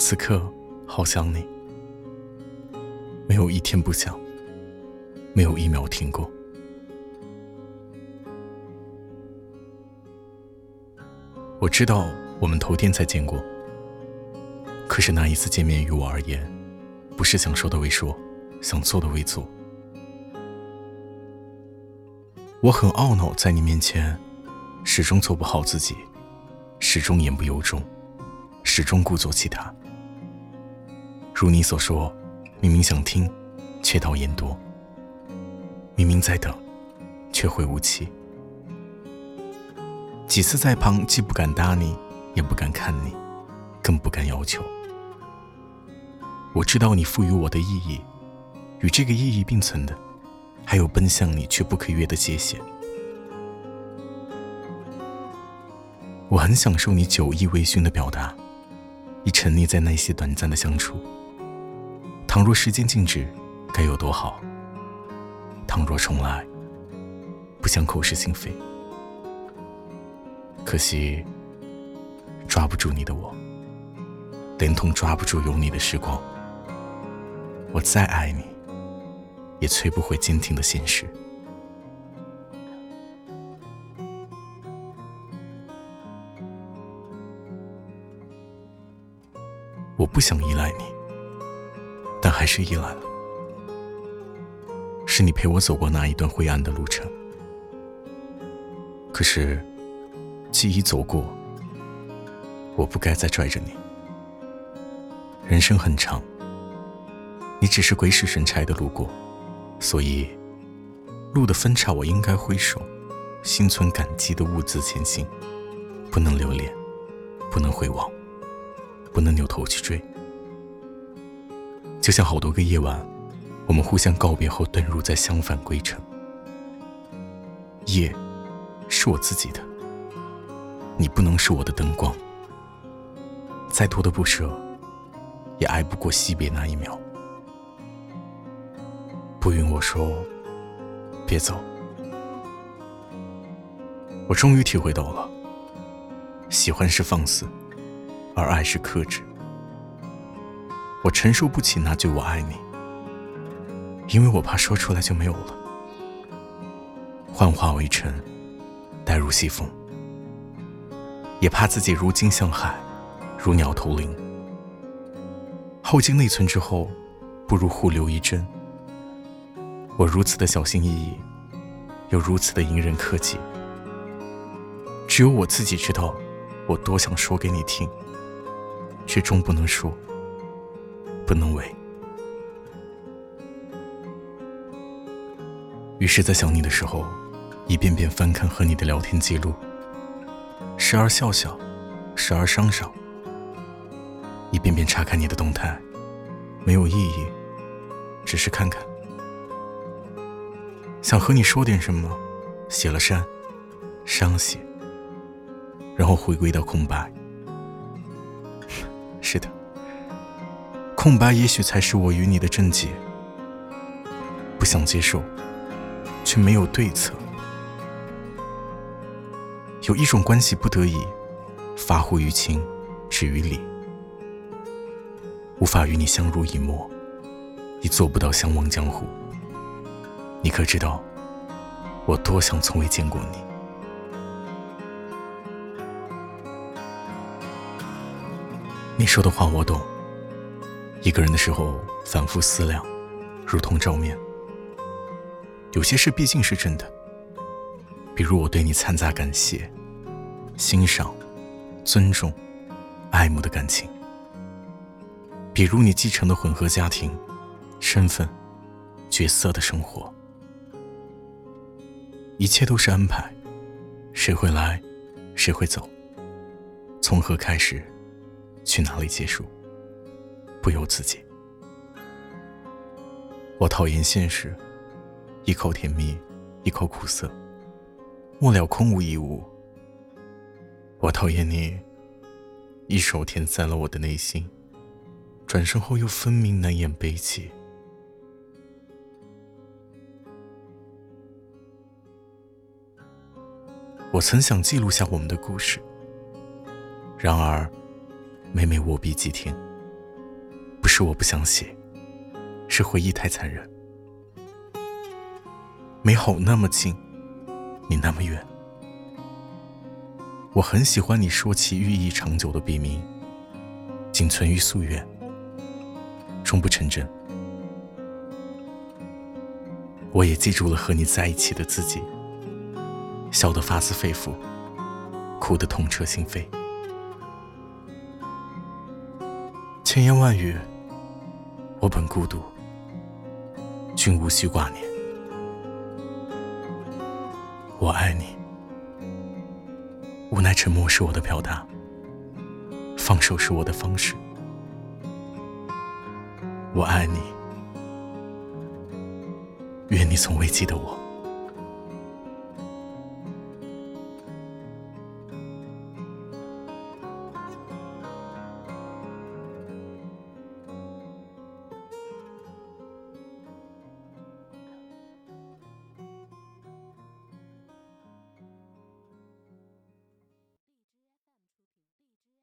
此刻好想你，没有一天不想，没有一秒停过。我知道我们头天才见过，可是那一次见面于我而言，不是想说的未说，想做的未做。我很懊恼，在你面前，始终做不好自己，始终言不由衷，始终故作其他。如你所说，明明想听，却道言多；明明在等，却会无期。几次在旁，既不敢搭你，也不敢看你，更不敢要求。我知道你赋予我的意义，与这个意义并存的，还有奔向你却不可越的界限。我很享受你酒意微醺的表达，已沉溺在那些短暂的相处。倘若时间静止，该有多好！倘若重来，不想口是心非。可惜，抓不住你的我，连同抓不住有你的时光。我再爱你，也摧不回坚挺的现实。我不想依赖你。但还是依赖了，是你陪我走过那一段灰暗的路程。可是，既已走过，我不该再拽着你。人生很长，你只是鬼使神差的路过，所以，路的分岔我应该挥手，心存感激的兀自前行，不能留恋，不能回望，不能扭头去追。就像好多个夜晚，我们互相告别后，遁入在相反归程。夜，是我自己的，你不能是我的灯光。再多的不舍，也挨不过惜别那一秒。不允我说，别走。我终于体会到了，喜欢是放肆，而爱是克制。我承受不起那句“我爱你”，因为我怕说出来就没有了。幻化为尘，带入西风，也怕自己如鲸向海，如鸟投林。耗尽内存之后，不如互留一针。我如此的小心翼翼，又如此的隐忍克己，只有我自己知道，我多想说给你听，却终不能说。不能为。于是，在想你的时候，一遍遍翻看和你的聊天记录，时而笑笑，时而伤伤，一遍遍查看你的动态，没有意义，只是看看。想和你说点什么，写了删，删写，然后回归到空白。是的。空白也许才是我与你的症结，不想接受，却没有对策。有一种关系不得已，发乎于情，止于理，无法与你相濡以沫，已做不到相忘江湖。你可知道，我多想从未见过你？你说的话我懂。一个人的时候，反复思量，如同照面。有些事毕竟是真的，比如我对你掺杂感谢、欣赏、尊重、爱慕的感情；比如你继承的混合家庭、身份、角色的生活，一切都是安排，谁会来，谁会走，从何开始，去哪里结束。不由自己。我讨厌现实，一口甜蜜，一口苦涩，末了空无一物。我讨厌你，一手填塞了我的内心，转身后又分明难掩悲戚。我曾想记录下我们的故事，然而每每握笔几天。不是我不想写，是回忆太残忍。美好那么近，你那么远。我很喜欢你说起寓意长久的笔名，仅存于夙愿，终不成真。我也记住了和你在一起的自己，笑得发自肺腑，哭得痛彻心扉。千言万语，我本孤独，君无需挂念。我爱你，无奈沉默是我的表达，放手是我的方式。我爱你。愿你从未记得我。